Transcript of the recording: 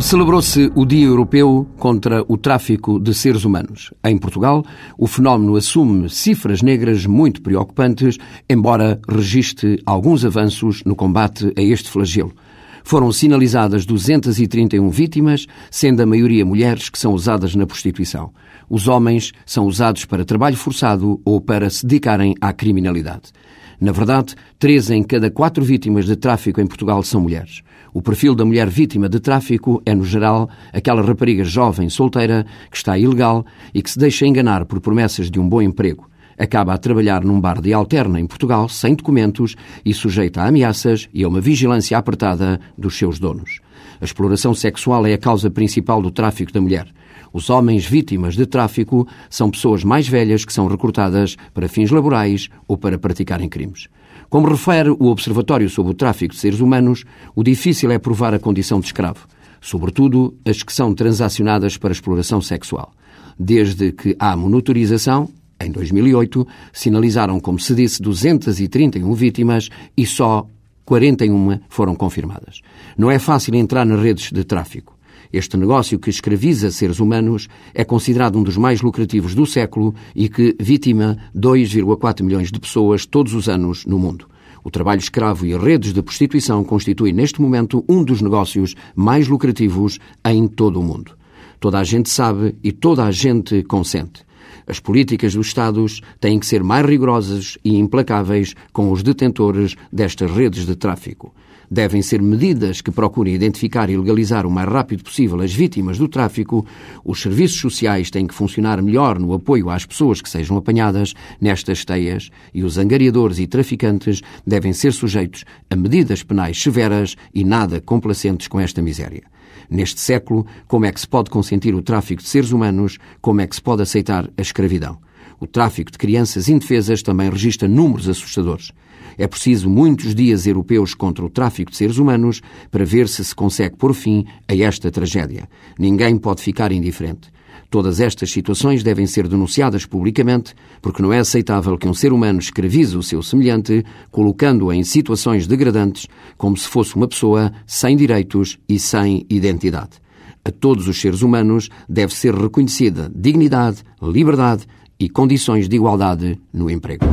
Celebrou-se o Dia Europeu contra o Tráfico de Seres Humanos. Em Portugal, o fenómeno assume cifras negras muito preocupantes, embora registre alguns avanços no combate a este flagelo. Foram sinalizadas 231 vítimas, sendo a maioria mulheres que são usadas na prostituição. Os homens são usados para trabalho forçado ou para se dedicarem à criminalidade. Na verdade, três em cada quatro vítimas de tráfico em Portugal são mulheres. O perfil da mulher vítima de tráfico é, no geral, aquela rapariga jovem, solteira, que está ilegal e que se deixa enganar por promessas de um bom emprego. Acaba a trabalhar num bar de alterna em Portugal, sem documentos e sujeita a ameaças e a uma vigilância apertada dos seus donos. A exploração sexual é a causa principal do tráfico da mulher. Os homens vítimas de tráfico são pessoas mais velhas que são recrutadas para fins laborais ou para praticarem crimes. Como refere o Observatório sobre o Tráfico de Seres Humanos, o difícil é provar a condição de escravo, sobretudo as que são transacionadas para exploração sexual. Desde que há monitorização, em 2008, sinalizaram, como se disse, 231 vítimas e só 41 foram confirmadas. Não é fácil entrar nas redes de tráfico. Este negócio que escraviza seres humanos é considerado um dos mais lucrativos do século e que vitima 2,4 milhões de pessoas todos os anos no mundo. O trabalho escravo e redes de prostituição constituem neste momento um dos negócios mais lucrativos em todo o mundo. Toda a gente sabe e toda a gente consente. As políticas dos Estados têm que ser mais rigorosas e implacáveis com os detentores destas redes de tráfico. Devem ser medidas que procurem identificar e legalizar o mais rápido possível as vítimas do tráfico. Os serviços sociais têm que funcionar melhor no apoio às pessoas que sejam apanhadas nestas teias e os angariadores e traficantes devem ser sujeitos a medidas penais severas e nada complacentes com esta miséria. Neste século, como é que se pode consentir o tráfico de seres humanos? Como é que se pode aceitar a escravidão? O tráfico de crianças indefesas também registra números assustadores. É preciso muitos dias europeus contra o tráfico de seres humanos para ver se se consegue pôr fim a esta tragédia. Ninguém pode ficar indiferente. Todas estas situações devem ser denunciadas publicamente, porque não é aceitável que um ser humano escravize o seu semelhante, colocando-o em situações degradantes, como se fosse uma pessoa sem direitos e sem identidade. A todos os seres humanos deve ser reconhecida dignidade, liberdade e condições de igualdade no emprego.